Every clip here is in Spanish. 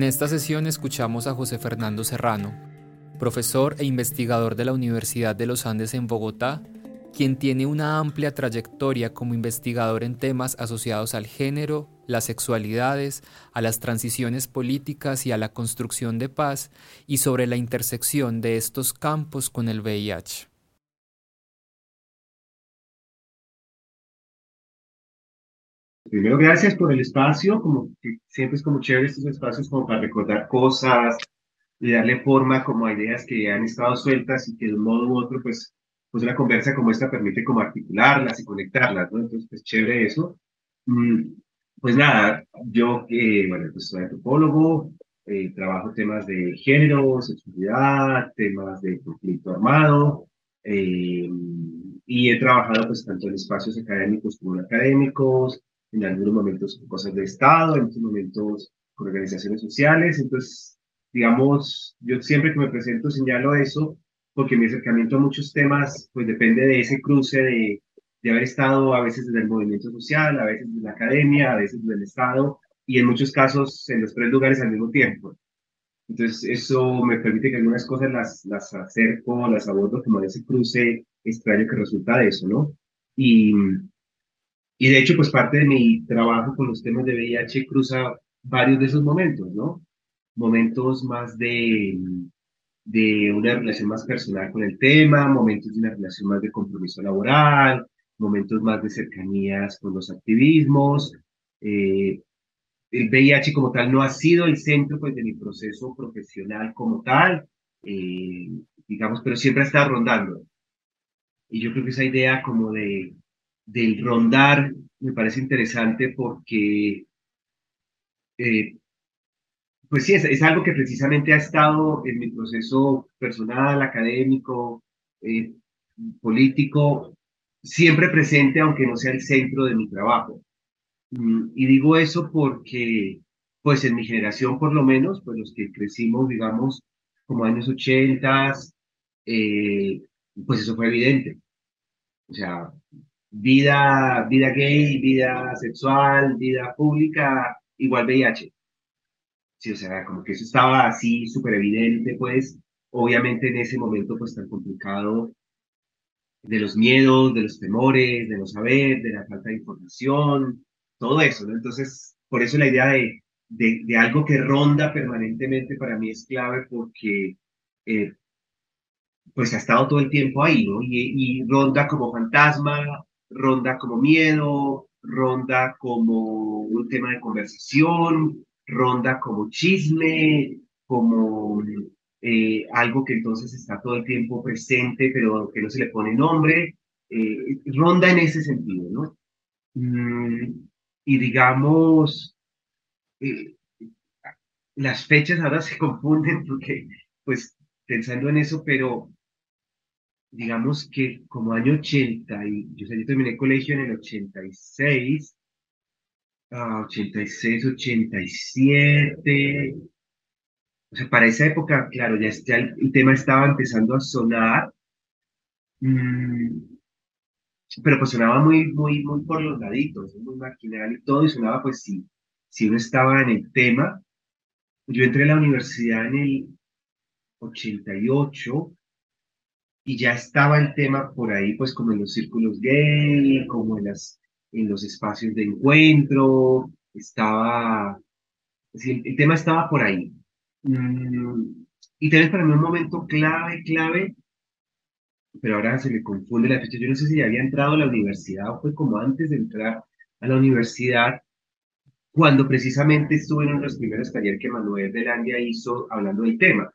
En esta sesión escuchamos a José Fernando Serrano, profesor e investigador de la Universidad de los Andes en Bogotá, quien tiene una amplia trayectoria como investigador en temas asociados al género, las sexualidades, a las transiciones políticas y a la construcción de paz, y sobre la intersección de estos campos con el VIH. Primero, gracias por el espacio, como que siempre es como chévere estos espacios como para recordar cosas y darle forma como a ideas que han estado sueltas y que de un modo u otro, pues, pues una conversa como esta permite como articularlas y conectarlas, ¿no? Entonces, pues chévere eso. Mm, pues nada, yo, eh, bueno, pues soy antropólogo, eh, trabajo temas de género, sexualidad, temas de conflicto armado, eh, y he trabajado pues tanto en espacios académicos como académicos, en algunos momentos con cosas de Estado, en otros momentos con organizaciones sociales. Entonces, digamos, yo siempre que me presento señalo eso, porque mi acercamiento a muchos temas, pues depende de ese cruce de, de haber estado a veces desde el movimiento social, a veces desde la academia, a veces desde el Estado, y en muchos casos en los tres lugares al mismo tiempo. Entonces, eso me permite que algunas cosas las, las acerco, las abordo como ese cruce extraño que resulta de eso, ¿no? Y, y de hecho, pues parte de mi trabajo con los temas de VIH cruza varios de esos momentos, ¿no? Momentos más de, de una relación más personal con el tema, momentos de una relación más de compromiso laboral, momentos más de cercanías con los activismos. Eh, el VIH como tal no ha sido el centro pues, de mi proceso profesional como tal, eh, digamos, pero siempre ha estado rondando. Y yo creo que esa idea como de del rondar me parece interesante porque, eh, pues sí, es, algo que precisamente ha estado en mi proceso personal, académico, eh, político, siempre presente, aunque no sea el centro de mi trabajo. Mm, y digo eso porque, pues en mi generación por lo menos, pues los que crecimos, digamos, como años 80, eh, pues eso fue evidente. O sea, vida, vida gay, vida sexual, vida pública, igual VIH. Sí, o sea, como que eso estaba así súper evidente, pues, obviamente en ese momento pues tan complicado de los miedos, de los temores, de no saber, de la falta de información, todo eso, ¿no? Entonces, por eso la idea de, de, de algo que ronda permanentemente para mí es clave porque eh, pues ha estado todo el tiempo ahí, ¿no? Y, y ronda como fantasma, ronda como miedo, ronda como un tema de conversación, ronda como chisme, como eh, algo que entonces está todo el tiempo presente, pero que no se le pone nombre, eh, ronda en ese sentido, ¿no? Mm, y digamos, eh, las fechas ahora se confunden porque, pues, pensando en eso, pero digamos que como año 80, y yo, yo terminé el colegio en el 86, 86, 87, o sea, para esa época, claro, ya, el, tema estaba empezando a sonar, mm, pero pues sonaba muy, muy, muy por los laditos, muy marginal y todo, y sonaba pues si, si uno estaba en el tema. Yo entré a la universidad en el 88, y ya estaba el tema por ahí, pues como en los círculos gay, como en, las, en los espacios de encuentro, estaba, el, tema estaba por ahí. Mm, y también para mí un momento clave, clave, pero ahora se me confunde la fecha, yo no sé si ya había entrado a la universidad o fue como antes de entrar a la universidad, cuando precisamente estuve en uno de los primeros talleres que Manuel Delandia hizo hablando del tema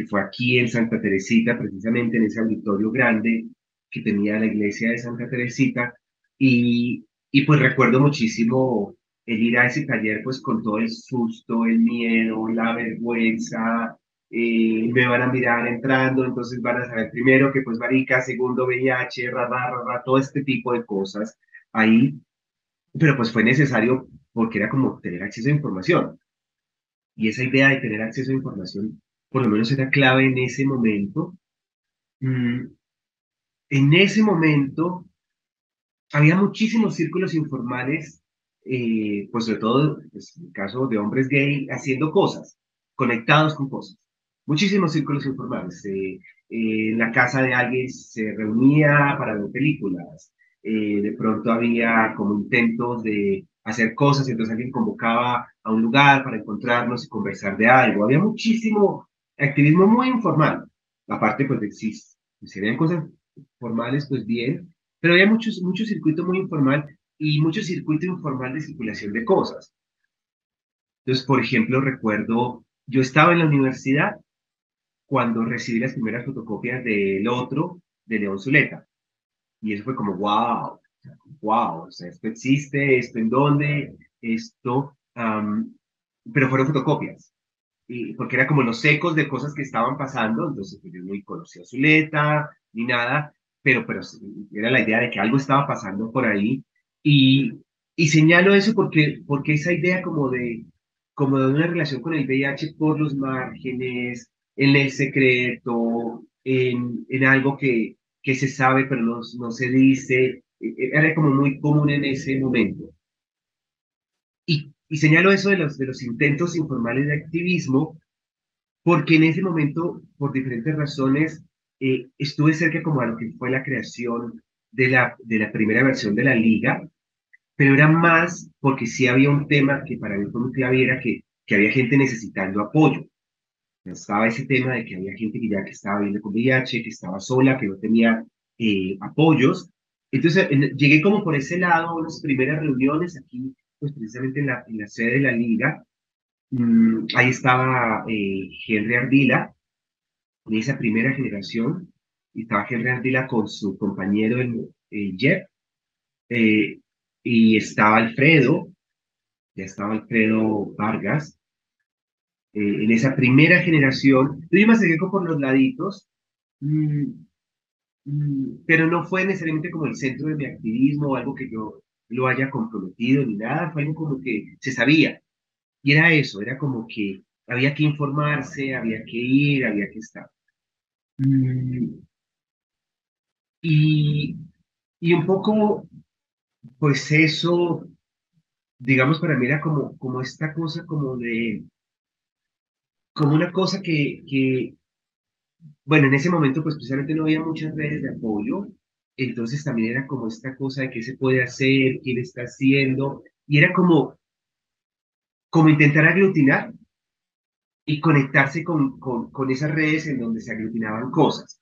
que fue aquí en Santa Teresita, precisamente en ese auditorio grande que tenía la iglesia de Santa Teresita. Y, y pues recuerdo muchísimo el ir a ese taller pues con todo el susto, el miedo, la vergüenza, eh, me van a mirar entrando, entonces van a saber primero que pues marica, segundo VIH, ra, ra, todo este tipo de cosas ahí, pero pues fue necesario porque era como tener acceso a información. Y esa idea de tener acceso a información, por lo menos era clave en ese momento. Mm, en ese momento había muchísimos círculos informales, eh, pues sobre todo pues, en el caso de hombres gay, haciendo cosas, conectados con cosas. Muchísimos círculos informales. Eh, eh, en la casa de alguien se reunía para ver películas. de pronto había como intentos de hacer cosas, y entonces alguien convocaba a un lugar para encontrarnos y conversar de algo. Había muchísimo activismo muy informal. Aparte, pues, de si, si habían cosas formales, pues bien, pero había muchos, mucho circuito muy informal y mucho circuito informal de circulación de cosas. Entonces, por ejemplo, recuerdo, yo estaba en la universidad cuando recibí las primeras fotocopias del otro, de León Zuleta. Y eso fue como, wow, wow, o sea, esto existe, esto en dónde, esto, pero fueron fotocopias. Y, porque era como los ecos de cosas que estaban pasando, entonces pues, yo no conocía a Zuleta ni nada, pero, pero era la idea de que algo estaba pasando por ahí. Y, y señalo eso porque, porque esa idea como de, como de una relación con el VIH por los márgenes, en el secreto, en, en algo que, que se sabe pero no, no se dice, e, e, era como muy común en ese momento. Y, y señalo eso de los, de los intentos informales de activismo porque en ese momento, por diferentes razones, eh, estuve cerca como a lo que fue la creación de la, de la primera versión de la liga, pero era más porque sí había un tema que para mí fue muy clave, era que, que había gente necesitando apoyo. Estaba ese tema de que había gente que ya que estaba viviendo con VIH, que estaba sola, que no tenía eh, apoyos. Entonces llegué como por ese lado a las primeras reuniones aquí, pues precisamente en la, en la sede de la liga. Mm, ahí estaba eh, Henry Ardila, en esa primera generación, y estaba Henry Ardila con su compañero eh, Jeff, eh, y estaba Alfredo, ya estaba Alfredo Vargas, eh, en esa primera generación. Yo me acerqué por los laditos, mm, mm, pero no fue necesariamente como el centro de mi activismo o algo que yo lo haya comprometido ni nada, fue algo como que se sabía. Y era eso, era como que había que informarse, había que ir, había que estar. Mm, y, y un poco, pues eso, digamos, para mí era como, como esta cosa como de, como una cosa que, que, bueno, en ese momento pues precisamente no había muchas redes de apoyo, entonces también era como esta cosa de qué se puede hacer, quién está haciendo, y era como, como intentar aglutinar y conectarse con, con, con, esas redes en donde se aglutinaban cosas.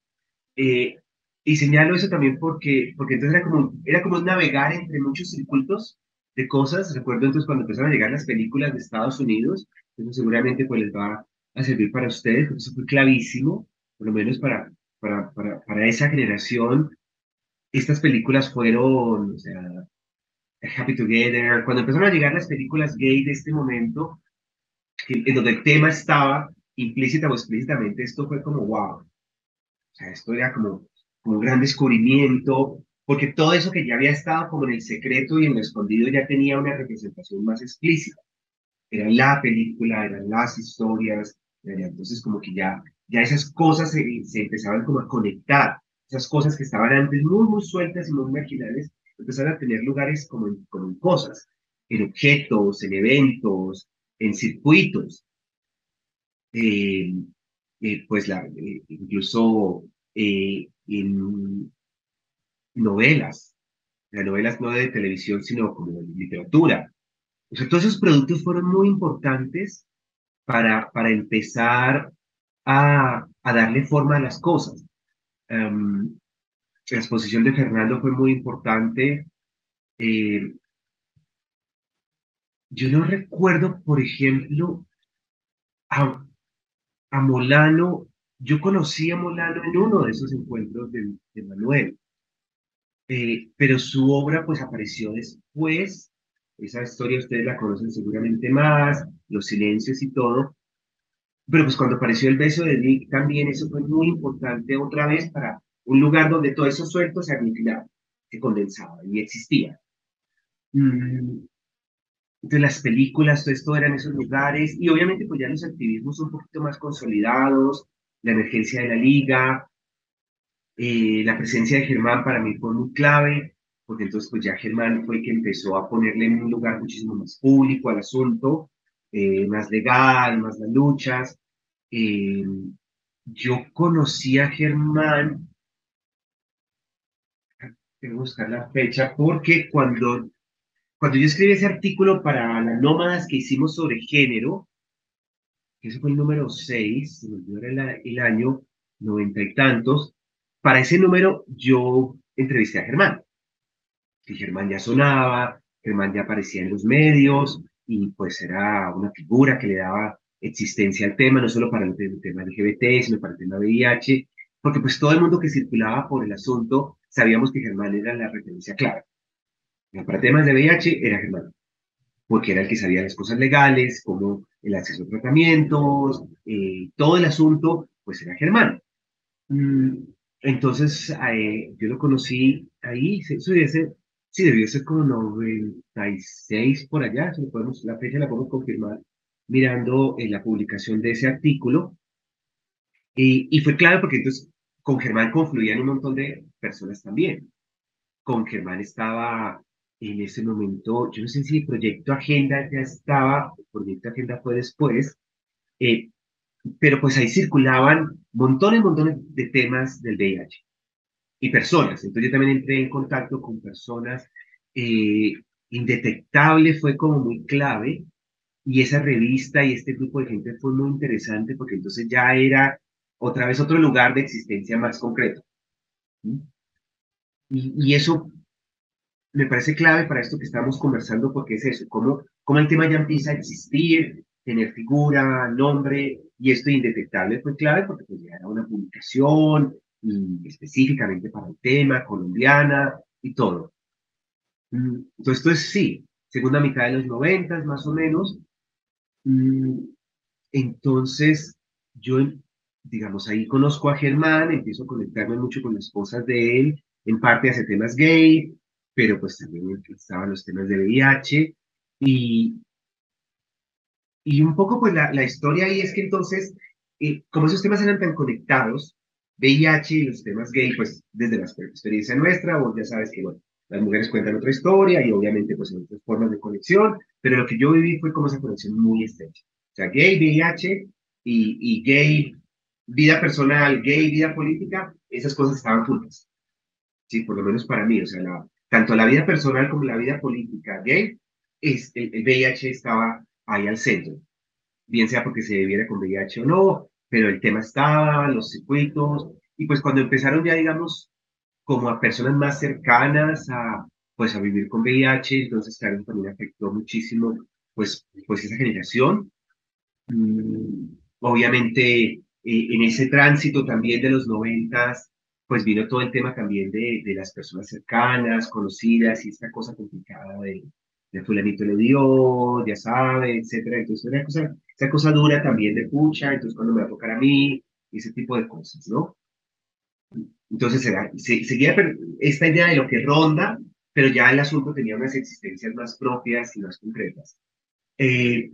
Eh, y señalo eso también porque, porque entonces era como, era como navegar entre muchos circuitos de cosas. Recuerdo entonces cuando empezaron a llegar las películas de Estados Unidos, eso seguramente pues les va a servir para ustedes, porque eso fue clavísimo, por lo menos para, para, para, para esa generación. Estas películas fueron, o sea, Happy Together, cuando empezaron a llegar las películas gay de este momento, en donde el tema estaba implícita o explícitamente, esto fue como wow. O sea, esto era como, como un gran descubrimiento, porque todo eso que ya había estado como en el secreto y en lo escondido ya tenía una representación más explícita. Era la película, eran las historias, entonces como que ya, ya esas cosas se, se empezaban como a conectar, esas cosas que estaban antes muy, muy sueltas y muy marginales, empezaron a tener lugares como en, cosas, en objetos, en eventos, en circuitos. Eh, eh, pues eh, incluso en novelas, las novelas no de televisión, sino como de literatura. O sea, todos esos productos fueron muy importantes para, para empezar a, a darle forma a las cosas. Um, la exposición de Fernando fue muy importante. Eh, yo no recuerdo, por ejemplo, a, a, Molano, yo conocí a Molano en uno de esos encuentros de, de Manuel, eh, pero su obra pues apareció después, esa historia ustedes la conocen seguramente más, los silencios y todo, pero pues cuando apareció el beso de Nick también eso fue muy importante otra vez para un lugar donde todo eso suelto se aniquilaba, se condensaba y existía. Mm, entonces las películas, todo esto eran esos lugares y obviamente pues ya los activismos un poquito más consolidados, la emergencia de la liga, eh, la presencia de Germán para mí fue muy clave, porque entonces pues ya Germán fue el que empezó a ponerle en un lugar muchísimo más público al asunto, eh, más legal, más las luchas. Eh, yo conocí a Germán, tengo que buscar la fecha, porque cuando, cuando yo escribí ese artículo para las nómadas que hicimos sobre género, que ese fue el número 6, se me olvidó el, el año, noventa y tantos, para ese número yo entrevisté a Germán. Y Germán ya sonaba, Germán ya aparecía en los medios y pues era una figura que le daba existencia al tema, no solo para el, tema LGBT, sino para el tema VIH, porque pues todo el mundo que circulaba por el asunto sabíamos que Germán era la referencia clara. Para temas de VIH era Germán, porque era el que sabía las cosas legales, como el acceso a tratamientos, eh, todo el asunto, pues era Germán. Mm, entonces, eh, yo lo conocí ahí, eso debe ser, sí, debió ser como 96 por allá, si podemos, la fecha la podemos confirmar mirando en la publicación de ese artículo. Y, y fue clave porque entonces con Germán confluían un montón de personas también. Con Germán estaba en ese momento, yo no sé si el Proyecto Agenda ya estaba, el Proyecto Agenda fue después, eh, pero pues ahí circulaban montones, montones de temas del VIH y personas. Entonces yo también entré en contacto con personas. Eh, indetectable fue como muy clave y esa revista y este grupo de gente fue muy interesante porque entonces ya era otra vez otro lugar de existencia más concreto. Y, y eso me parece clave para esto que estamos conversando porque es eso, cómo, cómo el tema ya empieza a existir, tener figura, nombre, y esto indetectable fue clave porque pues ya era una publicación específicamente para el tema, colombiana y todo. Mm, entonces, esto es sí, segunda mitad de los noventas más o menos. Mm, entonces, yo, digamos, ahí conozco a Germán, empiezo a conectarme mucho con las cosas de él, en parte hace temas gay, pero pues también estaban los temas de VIH y, y un poco, pues la, la historia ahí es que entonces, eh, como esos temas eran tan conectados, VIH y los temas gay, pues desde la experiencia nuestra, vos ya sabes que, bueno, las mujeres cuentan otra historia y obviamente pues en otras formas de conexión, pero lo que yo viví fue como esa conexión muy estrecha. O sea, gay, VIH y, gay, vida personal, gay, vida política, esas cosas estaban juntas. Sí, por lo menos para mí, o sea, tanto la vida personal como la vida política gay, es, el, el VIH estaba ahí al centro, bien sea porque se debiera con VIH o no, pero el tema estaba, los circuitos, y pues cuando empezaron ya, digamos, como a personas más cercanas a, pues a vivir con VIH, entonces claro, también afectó muchísimo, pues, pues esa generación. Mm, obviamente, eh, en ese tránsito también de los noventas, pues vino todo el tema también de, de las personas cercanas, conocidas, y esta cosa complicada de, de fulanito le dio, ya sabe, etcétera. Entonces, una cosa, esa cosa dura también de pucha, entonces cuando me va a tocar a mí, ese tipo de cosas, ¿no? Entonces, se, seguía esta idea de lo que ronda, pero ya el asunto tenía unas existencias más propias y más concretas. Eh,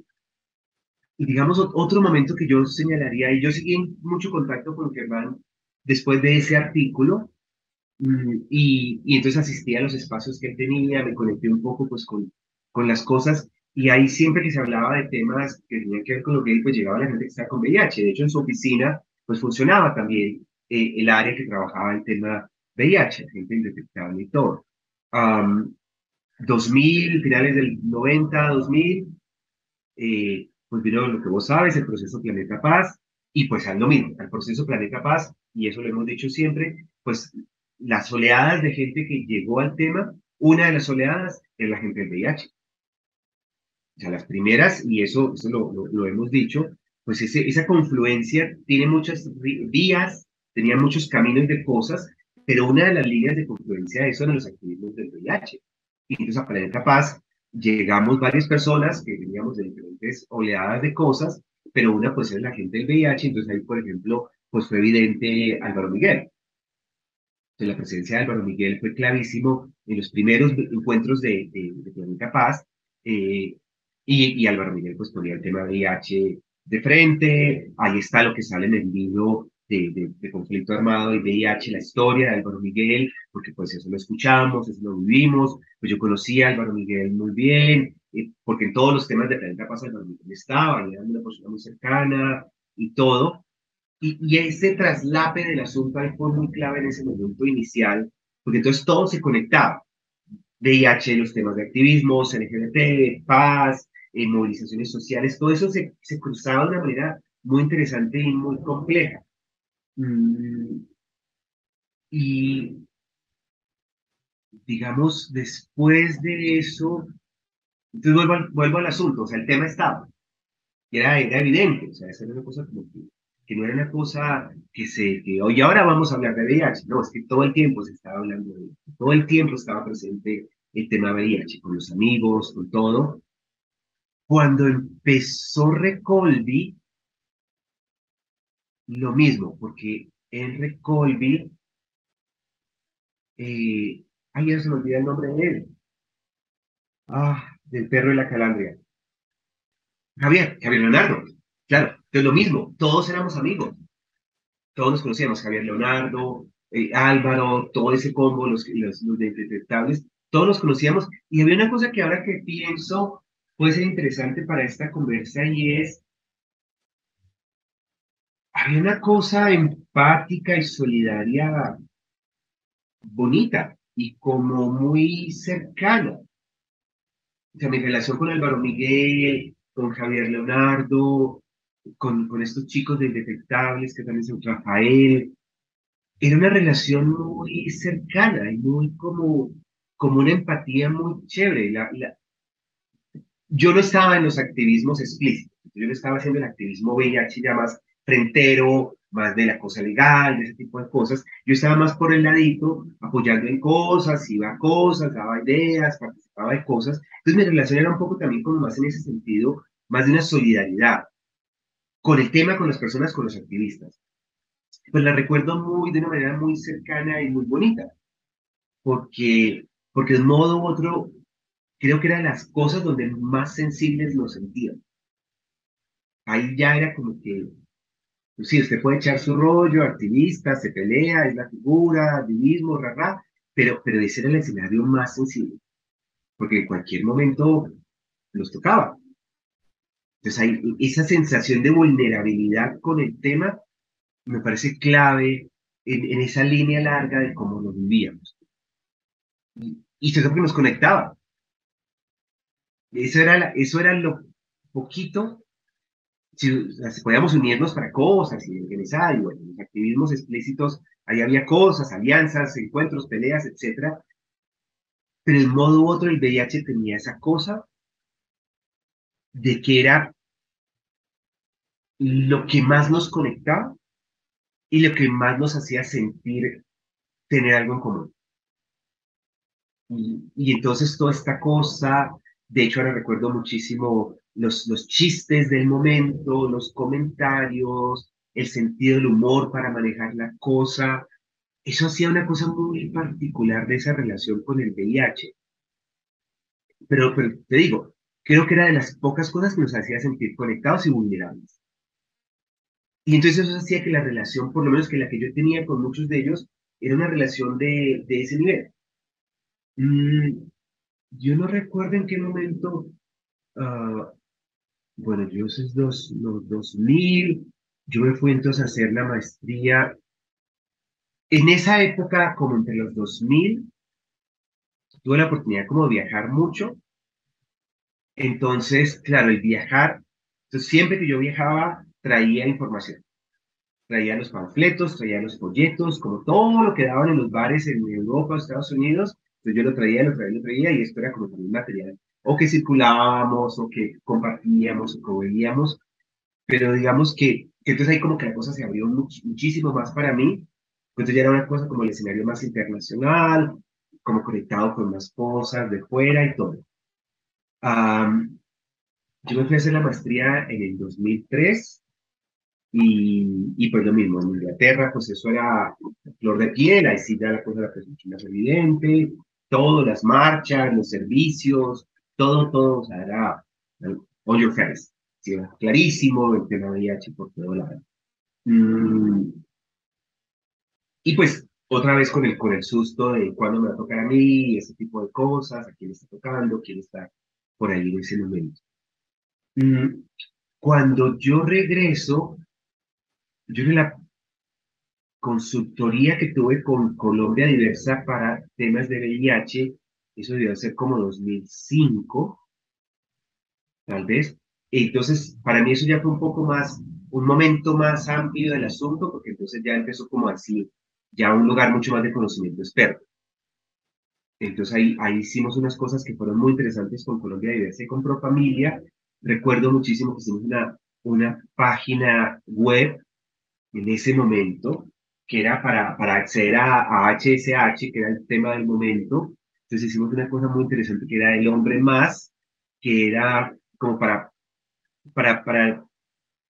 y digamos, otro momento que yo señalaría, y yo seguí en mucho contacto con Germán después de ese artículo, mm, y, y, entonces asistí a los espacios que él tenía, me conecté un poco pues con, con las cosas. Y ahí siempre que se hablaba de temas que tenían que ver con lo gay, pues llegaba la gente que estaba con VIH. De hecho, en su oficina, pues funcionaba también eh, el área que trabajaba el tema VIH, gente indetectable y todo. 2000, finales del 90, 2000, eh, pues vino lo que vos sabes, el proceso Planeta Paz, y pues al mismo, al proceso Planeta Paz, y eso lo hemos dicho siempre, pues las oleadas de gente que llegó al tema, una de las oleadas es la gente del VIH. O sea, las primeras, y eso, eso lo, lo, hemos dicho, pues ese, esa confluencia tiene muchas vías, tenía muchos caminos de cosas, pero una de las líneas de confluencia de eso eran los activismos del VIH. Y entonces a Planeta Paz llegamos varias personas que veníamos de diferentes oleadas de cosas, pero una pues es la gente del VIH, entonces ahí, por ejemplo, pues fue evidente Álvaro Miguel. Entonces, la presencia de Álvaro Miguel fue clavísimo en los primeros encuentros de, de, Planeta Paz, eh, y, y, Álvaro Miguel pues ponía el tema VIH de frente, ahí está lo que sale en el libro de, de, conflicto armado y VIH, la historia de Álvaro Miguel, porque pues eso lo escuchamos, eso lo vivimos, pues yo conocí a Álvaro Miguel muy bien, eh, porque en todos los temas de Planeta Paz Álvaro Miguel estaba, era una persona muy cercana y todo, y, y ese traslape del asunto ahí fue muy clave en ese momento inicial, porque entonces todo se conectaba, VIH, los temas de activismo, LGBT, paz, eh, movilizaciones sociales, todo eso se, se cruzaba de una manera muy interesante y muy compleja. Mm, y digamos, después de eso, entonces vuelvo al, vuelvo al asunto, o sea, el tema estaba, era, era evidente, o sea, esa era una cosa como que, que no era una cosa que se, que hoy ahora vamos a hablar de VIH, no, es que todo el tiempo se estaba hablando de todo el tiempo estaba presente el tema VIH, con los amigos, con todo. Cuando empezó Recolby, lo mismo, porque Henry Colby, eh, ay, ya se me olvida el nombre de él. Ah, del perro de la calandria. Javier, Javier Leonardo. Claro, es lo mismo, todos éramos amigos. Todos nos conocíamos, Javier Leonardo, eh, Álvaro, todo ese combo, los, los, los detectables, todos nos conocíamos. Y había una cosa que ahora que pienso puede ser interesante para esta conversa y es había una cosa empática y solidaria bonita y como muy cercana. O sea, mi relación con Álvaro Miguel, con Javier Leonardo, con, con estos chicos de Indetectables, que también son Rafael, era una relación muy cercana y muy como, como una empatía muy chévere. La, la... Yo no estaba en los activismos explícitos, yo no estaba haciendo el activismo VIH ya más frentero, más de la cosa legal, de ese tipo de cosas. Yo estaba más por el ladito, apoyando en cosas, iba a cosas, daba ideas, participaba de cosas. Entonces mi relación era un poco también como más en ese sentido, más de una solidaridad con el tema, con las personas, con los activistas. Pues la recuerdo muy, de una manera muy cercana y muy bonita, porque, porque de un modo u otro, creo que eran las cosas donde más sensibles lo sentían. Ahí ya era como que pues sí, usted puede echar su rollo, activista, se pelea, es la figura, activismo, rara, pero, pero ese era el escenario más sensible, porque en cualquier momento los tocaba. Entonces hay esa sensación de vulnerabilidad con el tema me parece clave en, en esa línea larga de cómo lo vivíamos. Y, y eso es lo que nos conectaba. Eso era, eso era lo poquito si, podíamos unirnos para cosas y organizar, activismos explícitos, ahí había cosas, alianzas, encuentros, peleas, etcétera. Pero en modo u otro el VIH tenía esa cosa de que era lo que más nos conectaba y lo que más nos hacía sentir tener algo en común. Y entonces toda esta cosa, de hecho ahora recuerdo muchísimo los, los chistes del momento, los comentarios, el sentido del humor para manejar la cosa. Eso hacía una cosa muy particular de esa relación con el VIH. Pero, pero te digo, creo que era de las pocas cosas que nos hacía sentir conectados y vulnerables. Y entonces eso hacía que la relación, por lo menos que la que yo tenía con muchos de ellos, era una relación de, de ese nivel. Mm, yo no recuerdo en qué momento uh, bueno, yo sé dos, los 2000, yo me fui entonces a hacer la maestría. En esa época, como entre los 2000, tuve la oportunidad como de viajar mucho. Entonces, claro, el viajar, entonces siempre que yo viajaba, traía información. Traía los panfletos, traía los folletos, como todo lo que daban en los bares en Europa, Estados Unidos, entonces yo lo traía, lo traía, lo traía, y esto era como también material. O que circulábamos, o que compartíamos, o que veíamos, pero digamos que, que, entonces ahí como que la cosa se abrió muchísimo más para mí, entonces ya era una cosa como el escenario más internacional, como conectado con más cosas de fuera y todo. yo me fui a hacer la maestría en el 2003 y, y pues lo mismo, en Inglaterra pues eso era flor de piel, ahí sí ya la cosa de la presunción es evidente, todas las marchas, los servicios, todo, todo, o sea, era all your face, sí, clarísimo el tema VIH por todo lado. Mm, y pues otra vez con el, con el susto de cuándo me va a tocar a mí, ese tipo de cosas, a quién está tocando, quién está por ahí en ese momento. Mm, cuando yo regreso, yo la consultoría que tuve con Colombia Diversa para temas de VIH, eso debió ser como 2005, tal vez. Entonces, para mí eso ya fue un poco más, un momento más amplio del asunto, porque entonces ya empezó como así, ya un lugar mucho más de conocimiento experto. Entonces ahí, ahí hicimos unas cosas que fueron muy interesantes con Colombia Diversa y con Profamilia. Recuerdo muchísimo que hicimos una, una página web en ese momento que era para, para acceder a, a HSH, que era el tema del momento. Entonces hicimos una cosa muy interesante que era el hombre más, que era como para, para, para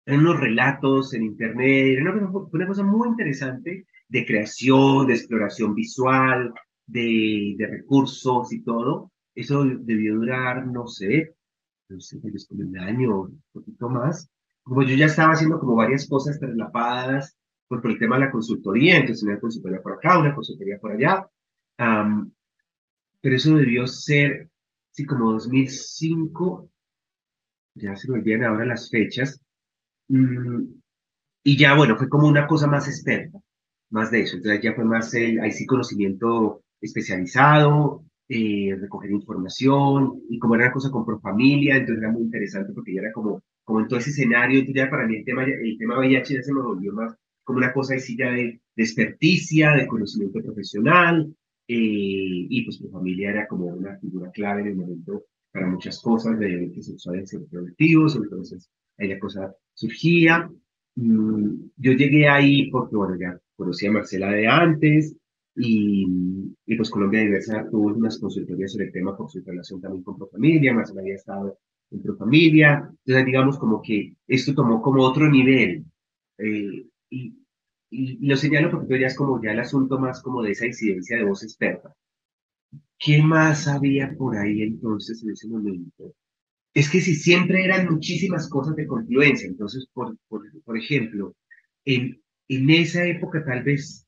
unos relatos en internet, era una, una cosa muy interesante de creación, de exploración visual, de, de recursos y todo. Eso debió durar, no sé, no sé, como un año, un poquito más. Como yo ya estaba haciendo como varias cosas traslapadas por, por el tema de la consultoría, entonces una consultoría por acá, una consultoría por allá. pero eso debió ser, sí, como 2005, ya se me olvidan ahora las fechas. Mm, y ya, bueno, fue como una cosa más experta más de eso. Entonces ya fue más el, ahí sí conocimiento especializado, eh, recoger información, y como era una cosa con Profamilia, entonces era muy interesante porque ya era como, como en todo ese escenario, entonces ya para mí el tema, el tema VIH ya se me volvió más como una cosa ahí sí ya de, de experticia, de conocimiento profesional, eh, y pues Profamilia era como una figura clave en el momento para muchas cosas de derechos sexuales y reproductivos, entonces ahí la cosa surgía. Mm, yo llegué ahí porque, bueno, ya conocí a Marcela de antes y, y pues Colombia Diversa tuvo unas consultorías sobre el tema por su relación también con Profamilia, Marcela había estado en Profamilia, entonces digamos como que esto tomó como otro nivel eh, y, y, lo señalo porque ya es como ya el asunto más como de esa incidencia de voz experta. ¿Qué más había por ahí entonces en ese momento? Es que si siempre eran muchísimas cosas de confluencia, entonces, por, por, por ejemplo, en, en esa época tal vez,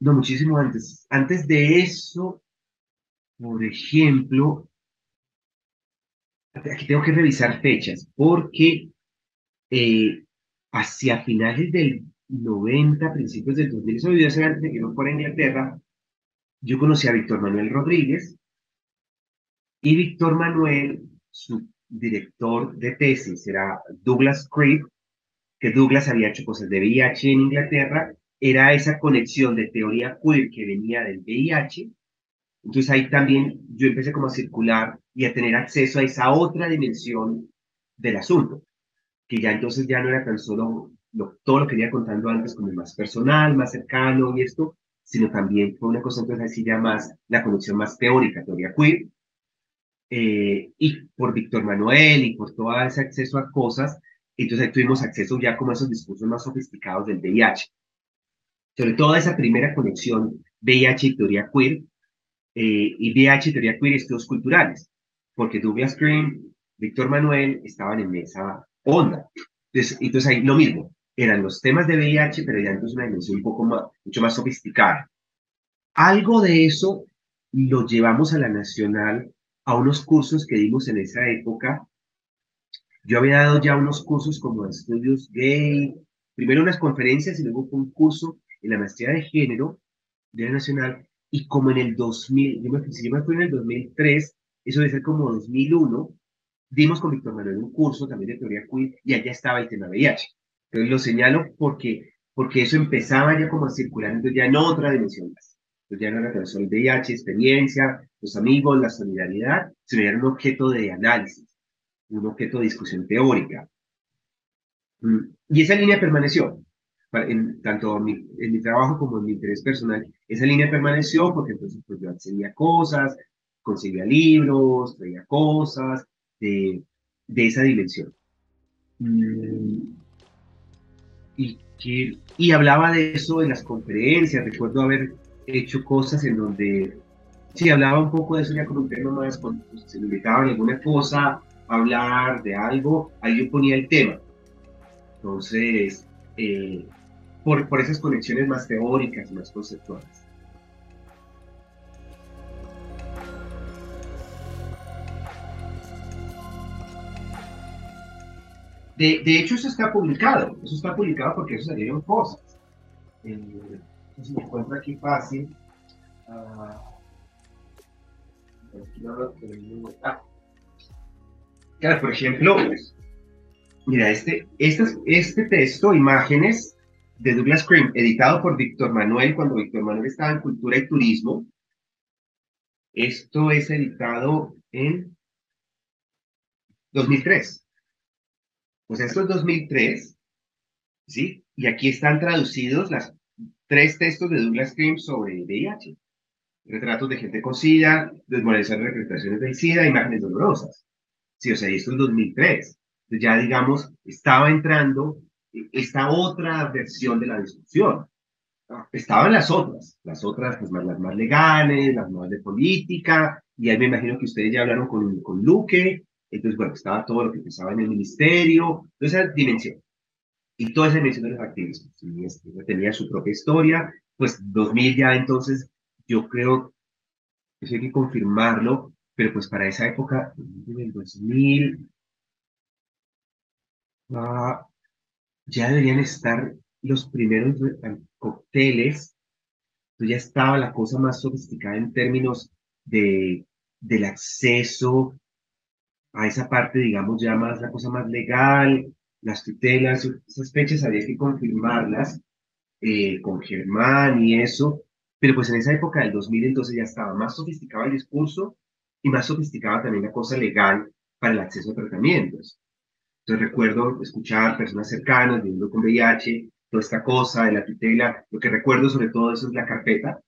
no, muchísimo antes, antes de eso, por ejemplo, aquí tengo que revisar fechas, porque eh, hacia finales del 90, principios del 2000, eso debió ser antes de que no fuera a Inglaterra, yo conocí a Víctor Manuel Rodríguez, y Víctor Manuel, su director de tesis era Douglas Creek, que Douglas había hecho cosas de VIH en Inglaterra, era esa conexión de teoría queer que venía del VIH. Entonces ahí también yo empecé como a circular y a tener acceso a esa otra dimensión del asunto, que ya entonces ya no era tan solo lo, todo lo que venía contando antes como más personal, más cercano y esto, sino también fue una cosa entonces así ya más la conexión más teórica, teoría queer, eh, y por Víctor Manuel y por todo ese acceso a cosas, entonces tuvimos acceso ya como a esos discursos más sofisticados del VIH. Sobre todo esa primera conexión VIH y teoría queer, eh, y VIH y teoría queer estudios culturales, porque Douglas Green, Víctor Manuel estaban en esa onda. Entonces, entonces ahí lo mismo, eran los temas de VIH, pero ya entonces una dimensión un poco más, mucho más sofisticada. Algo de eso lo llevamos a la nacional a unos cursos que dimos en esa época yo había dado ya unos cursos como estudios gay, primero unas conferencias y luego un curso en la maestría de género de la Nacional. Y como en el 2000, yo me, si yo me fui en el 2003, eso debe ser como 2001, dimos con Víctor Manuel un curso también de teoría queer y allá estaba el tema VIH. Entonces lo señalo porque, porque eso empezaba ya como a circular, entonces ya en otra dimensión más. Entonces ya no era tan solo el VIH, experiencia, los amigos, la solidaridad, sino era un objeto de análisis un objeto de discusión teórica. Mm, y esa línea permaneció, en, tanto en mi, trabajo como en mi interés personal. Esa línea permaneció porque entonces pues, yo accedía cosas, conseguía libros, traía cosas, de, de esa dimensión. Mm, y, y hablaba de eso en las conferencias, recuerdo haber hecho cosas en donde, sí, hablaba un poco de eso ya con un tema más, cuando se me invitaban alguna cosa, a hablar de algo, ahí yo ponía el tema. Entonces, eh, por, por esas conexiones más teóricas, más conceptuales. De, de, hecho, eso está publicado. Eso está publicado porque eso salieron cosas. Eh, si me encuentro aquí fácil. Uh, claro, por ejemplo, mira, este, este, este texto, Imágenes, de Douglas Cream, editado por Víctor Manuel cuando Víctor Manuel estaba en Cultura y Turismo. Esto es editado en 2003. Pues esto es 2003, ¿sí? Y aquí están traducidos las tres textos de Douglas Cream sobre VIH. Retratos de gente con SIDA, desmoralizar representaciones del SIDA, imágenes dolorosas. Sí, o sea, esto es 2003. Entonces ya, digamos, estaba entrando esta otra versión de la discusión. Estaban las otras, las otras, pues más, las más legales, las más de política, y ahí me imagino que ustedes ya hablaron con, con Luque, entonces, bueno, estaba todo lo que pasaba en el ministerio, toda esa dimensión. Y toda esa dimensión de los activismos. Y este, tenía su propia historia, pues 2000 ya entonces, yo creo, eso hay que confirmarlo, pero pues para esa época, en el 2000, ah, ya deberían estar los primeros cócteles, pues ya estaba la cosa más sofisticada en términos de, del acceso a esa parte, digamos, ya más la cosa más legal, las tutelas, esas fechas había que confirmarlas eh, con Germán y eso, pero pues en esa época del 2000 entonces ya estaba más sofisticado el discurso y más sofisticada también la cosa legal para el acceso a tratamientos. Entonces recuerdo escuchar personas cercanas viviendo con VIH, toda esta cosa de la tutela. Lo que recuerdo sobre todo eso es la carpeta,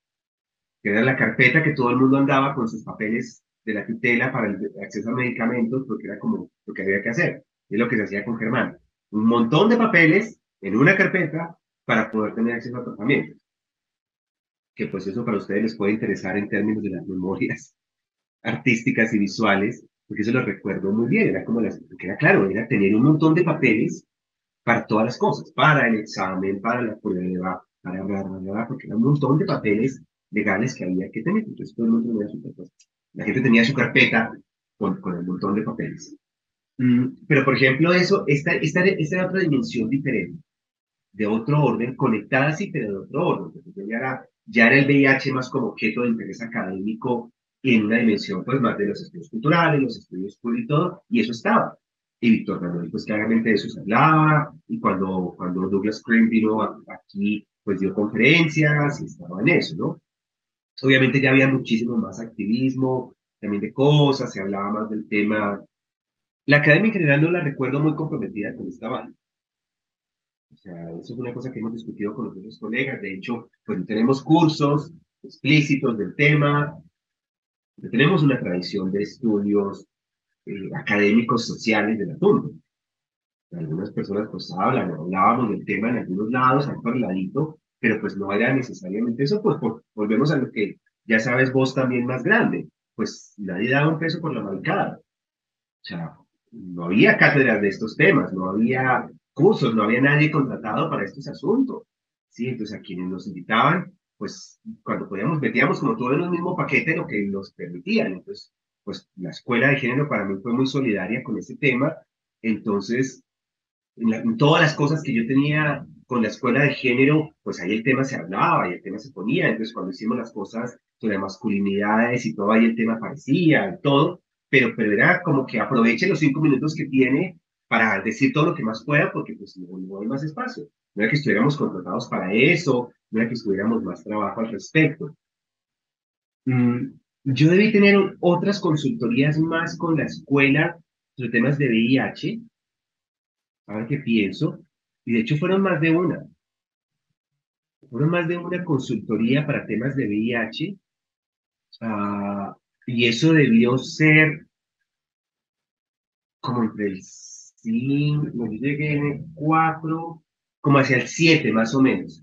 que era la carpeta que todo el mundo andaba con sus papeles de la tutela para el acceso a medicamentos, porque era como lo que había que hacer. Es lo que se hacía con Germán. Un montón de papeles en una carpeta para poder tener acceso a tratamientos. Que pues eso para ustedes les puede interesar en términos de las memorias artísticas y visuales porque eso lo recuerdo muy bien, era como las, porque era claro, era tener un montón de papeles para todas las cosas, para el examen, para la prueba, para bla, bla, bla, porque era un montón de papeles legales que había que tener, entonces todo el mundo tenía su. La gente tenía su carpeta con, con el montón de papeles. Mm, pero, por ejemplo, eso, esta, esta, esta era otra dimensión diferente, de otro orden, conectada sí, pero de otro orden. Ya era, ya era el VIH más como objeto de interés académico en una dimensión pues más de los estudios culturales, los estudios públicos y todo, y eso estaba. Y Víctor Manuel pues claramente de eso se hablaba, y cuando, cuando Douglas Cream vino aquí, pues dio conferencias y estaba en eso, ¿no? Obviamente ya había muchísimo más activismo, también de cosas, se hablaba más del tema. La academia en general no la recuerdo muy comprometida con esta banda. O sea, eso es una cosa que hemos discutido con los otros colegas. De hecho, pues tenemos cursos explícitos del tema, tenemos una tradición de estudios eh, académicos sociales del asunto. Algunas personas pues hablan, hablábamos del tema en algunos lados, al por ladito, pero pues no era necesariamente eso, pues volvemos a lo que ya sabes vos también más grande, pues nadie daba un peso por la marcada. O sea, no había cátedras de estos temas, no había cursos, no había nadie contratado para estos asuntos. Sí, entonces a quienes nos invitaban pues cuando podíamos, metíamos como todo en el mismo paquete lo que nos permitían. Entonces, pues la escuela de género para mí fue muy solidaria con ese tema. Entonces, en, todas las cosas que yo tenía con la escuela de género, pues ahí el tema se hablaba y el tema se ponía. Entonces, cuando hicimos las cosas sobre masculinidades y todo, ahí el tema aparecía y todo. Pero, pero era como que aproveche los cinco minutos que tiene para decir todo lo que más pueda, porque pues no, no hay más espacio. No era que estuviéramos contratados para eso, no era que estuviéramos más trabajo al respecto. Mm, yo debí tener otras consultorías más con la escuela sobre temas de VIH, ahora que pienso, y de hecho fueron más de una. Fueron más de una consultoría para temas de VIH, ah, y eso debió ser como entre el 5, yo llegué en el 4, como hacia el 7 más o menos.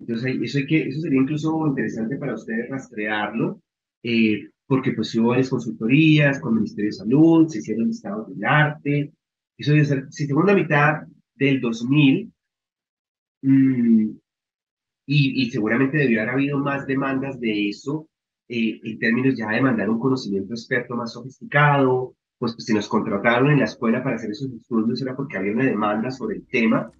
Entonces, eso, hay que, eso sería incluso interesante para ustedes rastrearlo, eh, porque pues hubo varias consultorías con el Ministerio de Salud, se hicieron estados del arte, eso debe ser segunda mitad del 2000, mm, y, y, seguramente debió haber habido más demandas de eso, eh, en términos ya de mandar un conocimiento experto más sofisticado, pues, pues si nos contrataron en la escuela para hacer esos estudios era porque había una demanda sobre el tema,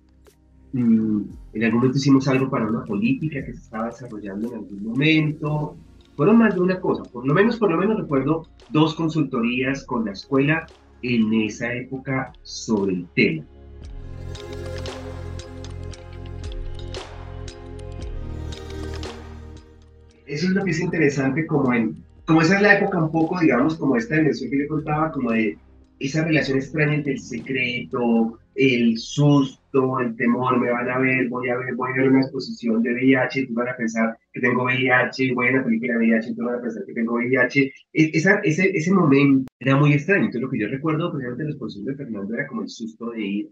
Mm, en algún momento hicimos algo para una política que se estaba desarrollando en algún momento. Fueron más de una cosa. Por lo menos, por lo menos recuerdo dos consultorías con la escuela en esa época sobre el tema. Eso es lo que es interesante como en, como esa es la época un poco, digamos, como esta dimensión que yo contaba, como de esa relación extraña entre el secreto, el susto, el temor, me van a ver, voy a ver, voy a ver una exposición de VIH, tú van a pensar que tengo VIH, voy a una película de VIH, tú van a pensar que tengo VIH. E, esa, ese, ese momento era muy extraño. Entonces, lo que yo recuerdo, precisamente, de la exposición de Fernando era como el susto de ir,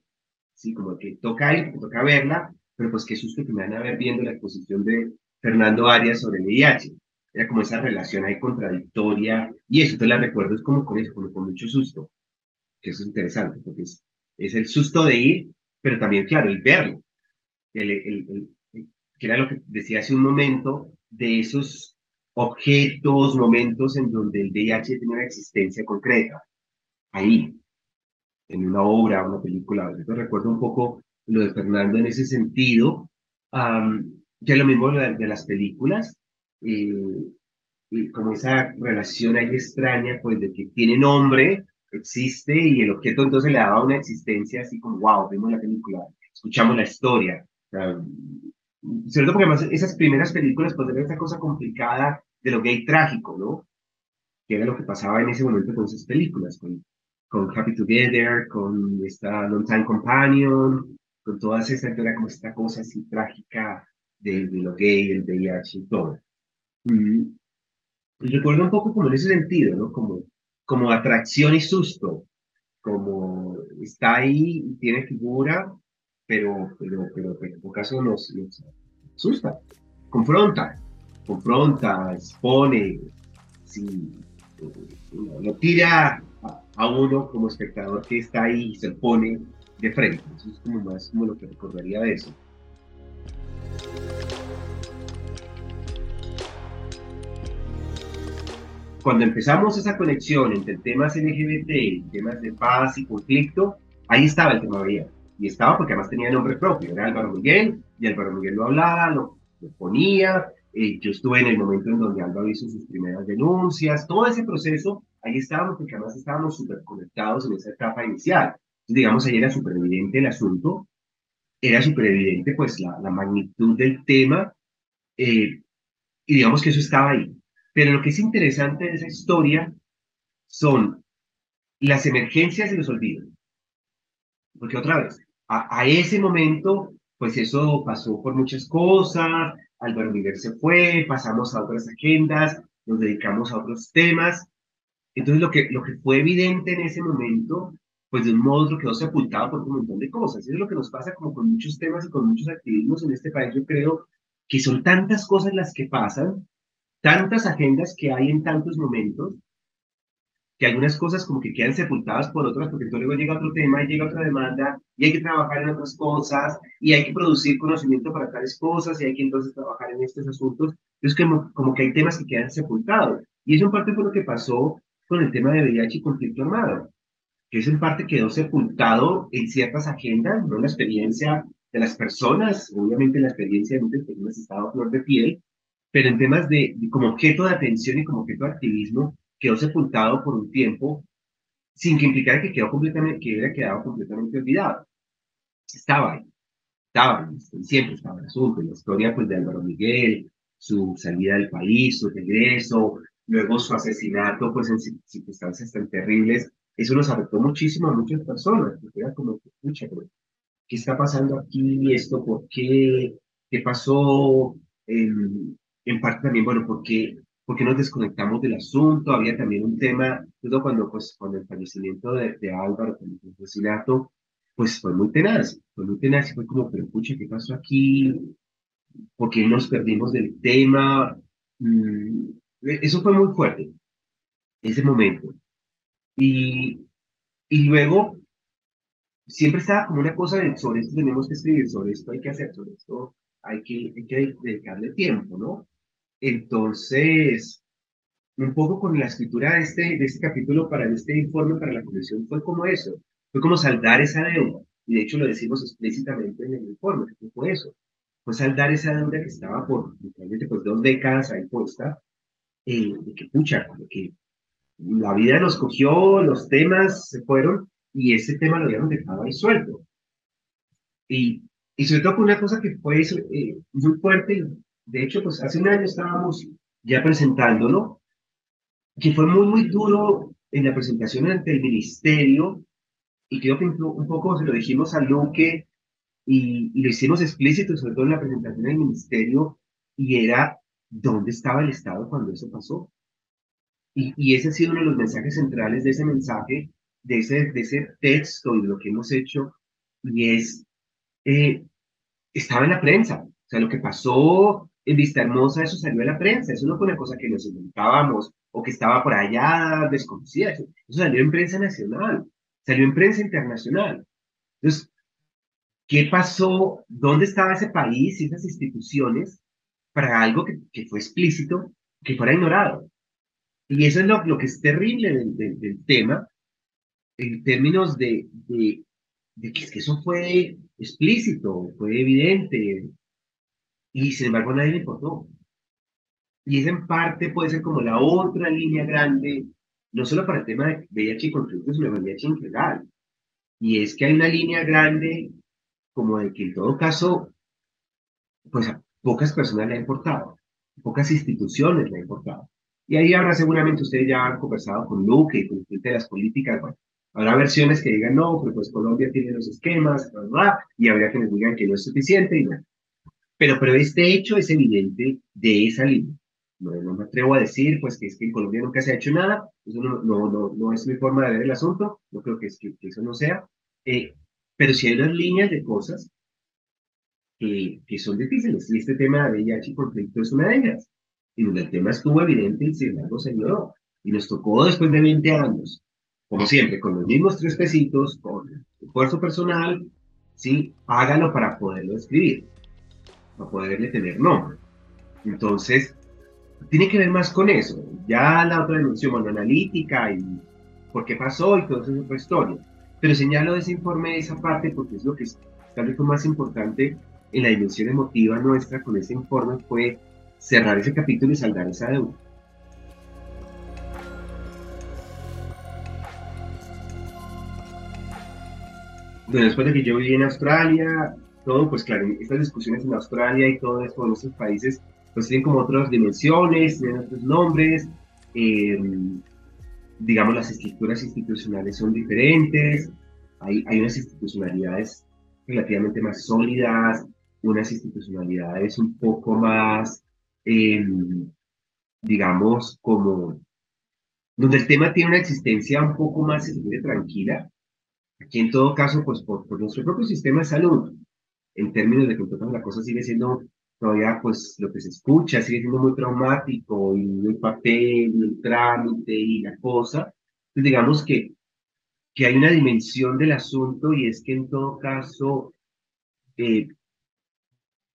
sí, como que toca ir, toca verla, pero pues qué susto que me van a ver viendo la exposición de Fernando Arias sobre el VIH. Era como esa relación ahí contradictoria, y eso te la recuerdo, es como con eso, como con mucho susto que es interesante, porque es, es el susto de ir, pero también, claro, el verlo, el, el, que era lo que decía hace un momento, de esos objetos, momentos en donde el VIH tiene una existencia concreta, ahí, en una obra, una película. Yo recuerdo un poco lo de Fernando en ese sentido, um, ya lo mismo de, de las películas, eh, y como esa relación ahí extraña, pues de que tiene nombre, existe y el objeto entonces le daba una existencia así como, wow, vimos la película, escuchamos la historia. ¿Cierto? Porque además esas primeras películas pues eran esa cosa complicada de lo gay trágico, ¿no? Que era lo que pasaba en ese momento con esas películas, con, con Happy Together, con esta Long Time Companion, con todas esas, era como esta cosa así trágica de, de lo gay, el VIH y todo. Mm. Y recuerdo un poco como en ese sentido, ¿no? Como como atracción y susto, como está ahí tiene figura, pero, pero, pero, en tu caso nos, asusta, confronta, confronta, expone, sí, lo tira a, uno como espectador que está ahí y se pone de frente. Eso es como más como lo que recordaría de eso. Cuando empezamos esa conexión entre temas LGBT y temas de paz y conflicto, ahí estaba el tema VIH. Y estaba porque además tenía nombre propio, era Álvaro Miguel, y Álvaro Miguel lo hablaba, lo, ponía. Eh, yo estuve en el momento en donde Álvaro hizo sus primeras denuncias, todo ese proceso, ahí estábamos porque además estábamos súper conectados en esa etapa inicial. Entonces, digamos, ahí era súper evidente el asunto, era súper evidente pues la, la, magnitud del tema, eh, y digamos que eso estaba ahí. Pero lo que es interesante de esa historia son las emergencias y los olvidos. Porque otra vez, a, ese momento, pues eso pasó por muchas cosas, Álvaro Miguel se fue, pasamos a otras agendas, nos dedicamos a otros temas. Entonces lo que, lo que fue evidente en ese momento, pues de un modo lo quedó sepultado por un montón de cosas. Eso es lo que nos pasa como con muchos temas y con muchos activismos en este país. Yo creo que son tantas cosas las que pasan tantas agendas que hay en tantos momentos, que algunas cosas como que quedan sepultadas por otras, porque luego llega otro tema y llega otra demanda, y hay que trabajar en otras cosas, y hay que producir conocimiento para tales cosas, y hay que entonces trabajar en estos asuntos. Entonces, como, como que hay temas que quedan sepultados. Y eso en parte fue lo que pasó con el tema de VIH y conflicto armado, que eso en parte quedó sepultado en ciertas agendas, no la experiencia de las personas, obviamente la experiencia de muchas personas estaba a flor de piel, pero en temas de, como objeto de atención y como objeto de activismo, quedó sepultado por un tiempo sin que implicara que, quedó completamente, que hubiera quedado completamente olvidado. Estaba ahí, estaba, siempre estaba el asunto, la historia pues, de Álvaro Miguel, su salida del país, su regreso, luego su asesinato pues en circunstancias tan terribles, eso nos afectó muchísimo a muchas personas, porque era como, escucha, ¿qué está pasando aquí? ¿Esto por qué? ¿Qué pasó? En parte también, bueno, porque ¿Por qué nos desconectamos del asunto? Había también un tema, todo cuando, pues, con el fallecimiento de, de Álvaro, con el asesinato, pues fue muy tenaz, fue muy tenaz fue como, pero pucha, ¿qué pasó aquí? ¿Por qué nos perdimos del tema? Mm, eso fue muy fuerte, ese momento. Y, y luego, siempre estaba como una cosa de, sobre esto tenemos que escribir, sobre esto hay que hacer, sobre esto hay que, hay que dedicarle tiempo, ¿no? Entonces, un poco con la escritura de este, de este capítulo para este informe para la comisión fue como eso, fue como saldar esa deuda. Y de hecho lo decimos explícitamente en el informe, fue eso. Fue saldar esa deuda que estaba por literalmente pues, dos décadas ahí puesta, eh, de que pucha, que la vida nos cogió, los temas se fueron y ese tema lo habíamos dejado ahí suelto. Y, y sobre todo con una cosa que fue eh, muy fuerte, de hecho, pues hace un año estábamos ya presentándolo, que fue muy, muy duro en la presentación ante el ministerio, y creo que un poco se lo dijimos a Luque y, lo hicimos explícito, sobre todo en la presentación del ministerio, y era dónde estaba el Estado cuando eso pasó. Y, y, ese ha sido uno de los mensajes centrales de ese mensaje, de ese, de ese texto y de lo que hemos hecho, y es, eh, estaba en la prensa. O sea, lo que pasó en Vista Hermosa, eso salió en la prensa, eso no fue una cosa que nos inventábamos o que estaba por allá desconocida, eso salió en prensa nacional salió en prensa internacional. Entonces, ¿qué pasó? ¿Dónde estaba ese país y esas instituciones para algo que, fue explícito, que fuera ignorado? Y eso es lo, que es terrible del, tema, en términos de, de, de que eso fue explícito, fue evidente, y sin embargo nadie le importó. Y esa en parte puede ser como la otra línea grande no solo para el tema de VIH y conflictos, sino VIH en general. Y es que hay una línea grande como de que en todo caso, pues a pocas personas le ha importado, pocas instituciones le ha importado. Y ahí habrá seguramente ustedes ya han conversado con Luque y con gente de las políticas, bueno, habrá versiones que digan no, pero pues Colombia tiene los esquemas, bla, bla, y habría quienes digan que no es suficiente, y no. Pero, pero este hecho es evidente de esa línea. No, me atrevo a decir pues que es que en Colombia nunca se ha hecho nada, eso no, no, es mi forma de ver el asunto, no creo que, es, eso no sea, eh, pero sí hay unas líneas de cosas que, que son difíciles, y este tema de VIH y conflicto es una de ellas, y donde el tema estuvo evidente y sin embargo se ignoró, y nos tocó después de 20 años, como siempre, con los mismos tres pesitos, con esfuerzo personal, sí, hágalo para poderlo escribir, para poderle tener nombre. Entonces, tiene que ver más con eso. Ya la otra dimensión, analítica y por qué pasó y todo eso es otra historia. Pero señalo ese informe, esa parte, porque es lo que es tal vez lo más importante en la dimensión emotiva nuestra con ese informe fue cerrar ese capítulo y saldar esa deuda. Después de que yo viví en Australia, todo, pues claro, estas discusiones en Australia y todo eso en estos países pues tienen como otras dimensiones, tienen otros nombres, eh, digamos las estructuras institucionales son diferentes, hay, hay unas institucionalidades relativamente más sólidas, unas institucionalidades un poco más, eh, digamos, como, donde el tema tiene una existencia un poco más tranquila. Aquí en todo caso, pues por, por nuestro propio sistema de salud, en términos de que la cosa sigue siendo todavía pues lo que se escucha sigue siendo muy traumático y el papel, y el trámite y la cosa. Entonces digamos que, que hay una dimensión del asunto y es que en todo caso eh,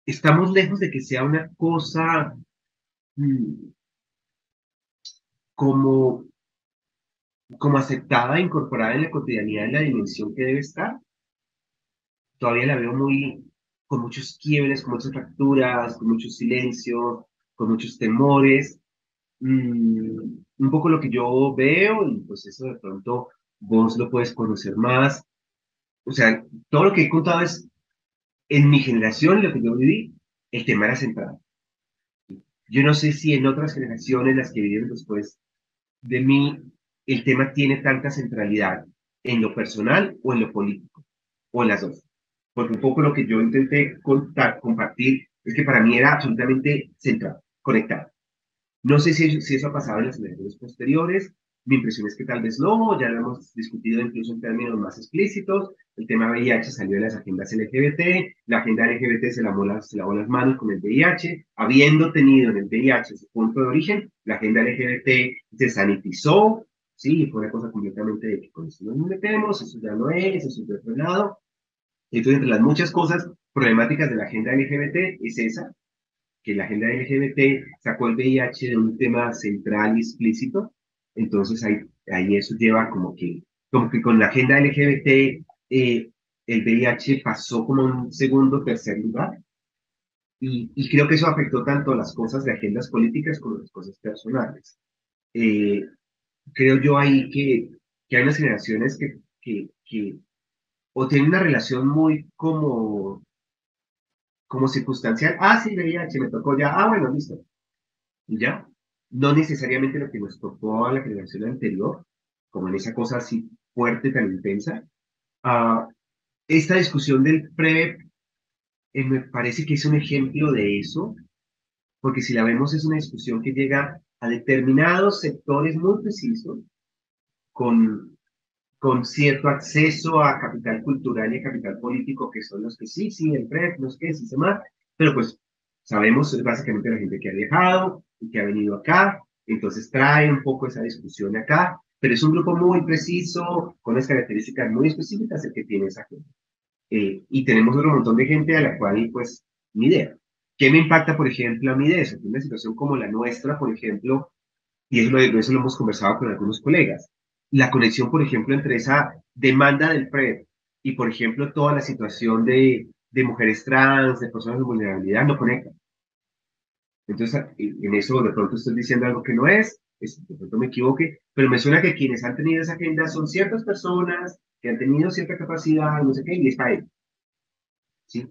estamos lejos de que sea una cosa mm, como, como aceptada, incorporada en la cotidianidad en la dimensión que debe estar. Todavía la veo muy, con muchos quiebres, con muchas fracturas, con mucho silencio, con muchos temores. Mm, un poco lo que yo veo, y pues eso de pronto vos lo puedes conocer más. O sea, todo lo que he contado es en mi generación, lo que yo viví, el tema era central. Yo no sé si en otras generaciones, las que vivieron después de mí, el tema tiene tanta centralidad en lo personal o en lo político, o en las dos porque un poco lo que yo intenté contar, compartir es que para mí era absolutamente central, conectado. No sé si, si eso ha pasado en las elecciones posteriores, mi impresión es que tal vez no, ya lo hemos discutido incluso en términos más explícitos. El tema VIH salió de las agendas LGBT, la agenda LGBT se lavó las, se lavó las manos con el VIH, habiendo tenido en el VIH su punto de origen, la agenda LGBT se sanitizó, sí, fue una cosa completamente de que con eso no nos metemos, eso ya no es, eso es de otro lado. Entonces, entre las muchas cosas problemáticas de la agenda LGBT es esa, que la agenda LGBT sacó el VIH de un tema central y explícito, entonces ahí, ahí eso lleva como que, como que con la agenda LGBT eh, el VIH pasó como un segundo tercer lugar. Y, y, creo que eso afectó tanto las cosas de agendas políticas como las cosas personales. Eh, creo yo ahí que, que hay unas generaciones que, que, que o tienen una relación muy como, como circunstancial. Ah, sí, VIH, me tocó ya. Ah, bueno, listo. Y ya no necesariamente lo que nos tocó a la generación anterior, como en esa cosa así fuerte, tan intensa. Uh, esta discusión del PrEP eh, me parece que es un ejemplo de eso, porque si la vemos es una discusión que llega a determinados sectores muy precisos, con, con cierto acceso a capital cultural y a capital político, que son los que sí, sí, PrEP, los que sí se más, pero pues sabemos básicamente la gente que ha viajado, y que ha venido acá, entonces trae un poco esa discusión acá, pero es un grupo muy preciso, con las características muy específicas el que tiene esa gente. Eh, y tenemos otro montón de gente a la cual, pues, ni idea. ¿Qué me impacta, por ejemplo, a mí de eso? Una situación como la nuestra, por ejemplo, y eso lo, eso lo hemos conversado con algunos colegas, la conexión, por ejemplo, entre esa demanda del PREP y, por ejemplo, toda la situación de, de mujeres trans, de personas de vulnerabilidad, no conecta. Entonces, en eso de pronto estoy diciendo algo que no es, de pronto me equivoque, pero me suena que quienes han tenido esa agenda son ciertas personas que han tenido cierta capacidad, no sé qué, y está ahí. ¿Sí?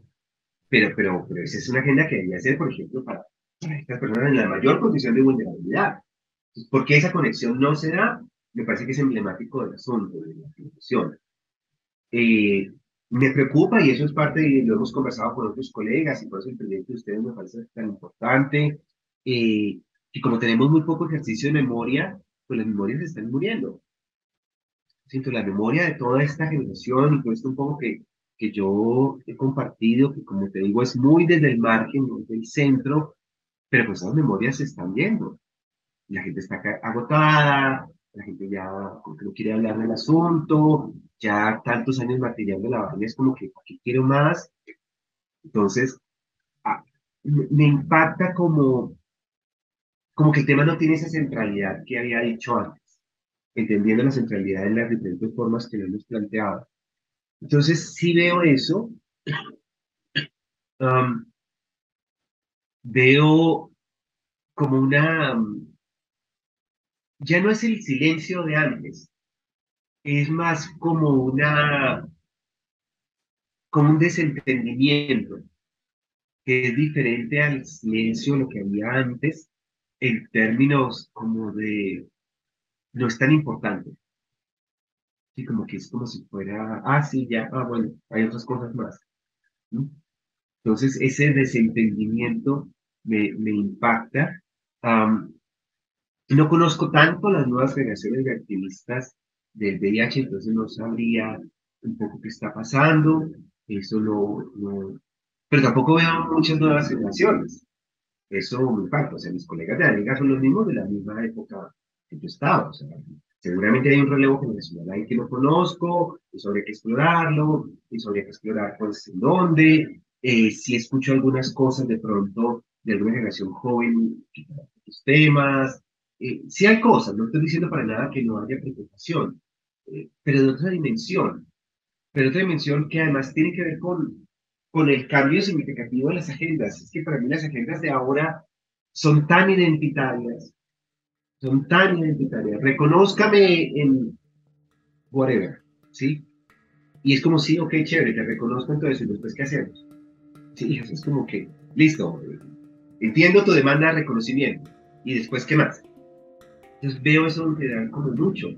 Pero, pero, pero esa es una agenda que debería ser, por ejemplo, para, estas personas en la mayor condición de vulnerabilidad. ¿Por qué esa conexión no se da? Me parece que es emblemático del asunto, de la situación. Eh, me preocupa y eso es parte, y lo hemos conversado con otros colegas, y por eso el proyecto de ustedes me parece tan importante, eh, como tenemos muy poco ejercicio de memoria, pues las memorias están muriendo. Siento la memoria de toda esta generación y todo esto un poco que, que yo he compartido, que como te digo es muy desde el margen, muy del centro, pero pues esas memorias se están viendo. La gente está agotada, la gente ya no quiere hablar del asunto, ya tantos años martillando la vaina es como que, aquí quiero más? Entonces, ah, me impacta como, como que el tema no tiene esa centralidad que había dicho antes, entendiendo la centralidad en las diferentes formas que lo hemos planteado. Entonces, si veo eso. veo como una ya no es el silencio de antes, es más como una, como un desentendimiento, que es diferente al silencio, lo que había antes, en términos como de, no es tan importante. Sí, como que es como si fuera, ah, sí, ya, ah, bueno, hay otras cosas más. Entonces, ese desentendimiento me, me impacta. No conozco tanto las nuevas generaciones de activistas del VIH, entonces no sabría un poco qué está pasando. Eso no, Pero tampoco veo muchas nuevas generaciones. Eso me falta. O sea, mis colegas de Amiga son los mismos de la misma época que yo estaba. O sea, seguramente hay un relevo generacional ahí que no conozco, y sobre qué explorarlo, y sobre qué explorar pues en dónde. Eh, si escucho algunas cosas de pronto de alguna generación joven, los temas, eh, hay cosas, no estoy diciendo para nada que no haya preocupación, eh, pero de otra dimensión, pero otra dimensión que además tiene que ver con, con el cambio significativo de las agendas. Es que para mí las agendas de ahora son tan identitarias, son tan identitarias. Reconózcame en whatever, ¿sí? Y es como, sí, ok, chévere, te reconozco entonces, y después, ¿qué hacemos? Sí, es como que, listo, entiendo tu demanda de reconocimiento, y después, ¿qué más? Entonces veo eso en general como mucho.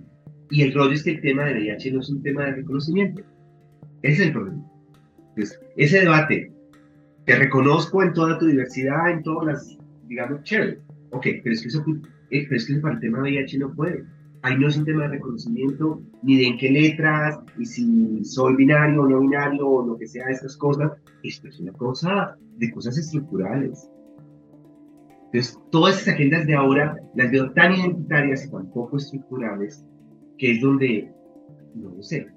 Y el rollo es que el tema de VIH no es un tema de reconocimiento. Ese es el problema. Entonces, ese debate, te reconozco en toda tu diversidad, en todas las, digamos, chévere. ok, pero es que eso, eh, pero es que para el tema VIH no puede. Ahí no es un tema de reconocimiento, ni de en qué letras, y si soy binario o no binario, o lo que sea de estas cosas. Esto es una cosa de cosas estructurales. Entonces, todas esas agendas de ahora las veo tan identitarias y tan poco estructurales, que es donde, no lo sé.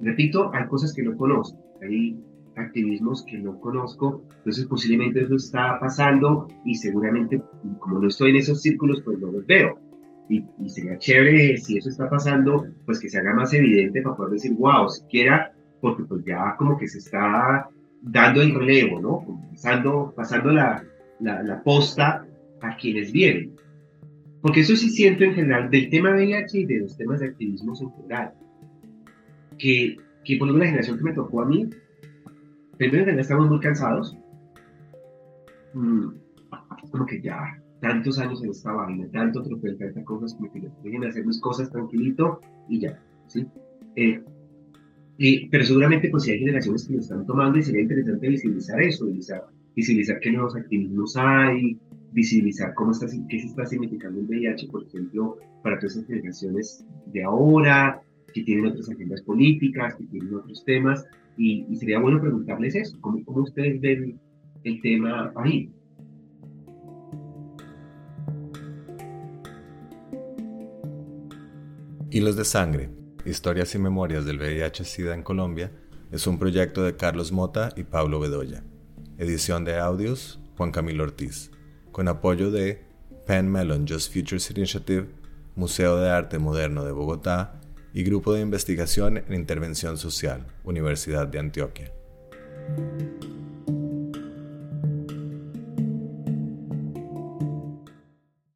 Repito, hay cosas que no conozco, hay activismos que no conozco, entonces posiblemente eso está pasando y seguramente, como no estoy en esos círculos, pues no los veo. Y, sería chévere si eso está pasando, pues que se haga más evidente para poder decir, wow, siquiera, porque pues ya como que se está dando el relevo, ¿no? Pasando, pasando la, la, la posta a quienes vienen. Porque eso sí siento en general del tema VIH y de los temas de activismo general. Que, que por la generación que me tocó a mí, primero que estamos muy cansados. Mm, como que ya tantos años en esta vaina, tanto trofeo, tantas cosas, como que dejen de hacer mis cosas tranquilito y ya, ¿sí? Eh, pero seguramente pues si hay generaciones que lo están tomando y sería interesante visibilizar eso, visibilizar, visibilizar qué nuevos activismos hay, visibilizar cómo está, qué se está significando el VIH, por ejemplo, para todas esas generaciones de ahora, que tienen otras agendas políticas, que tienen otros temas, y, sería bueno preguntarles eso, ¿cómo, cómo ustedes ven el tema ahí? Hilos de Sangre, Historias y Memorias del VIH-Sida en Colombia, es un proyecto de Carlos Mota y Pablo Bedoya. Edición de audios, Juan Camilo Ortiz. Con apoyo de Penn Mellon Just Futures Initiative, Museo de Arte Moderno de Bogotá y Grupo de Investigación en Intervención Social, Universidad de Antioquia.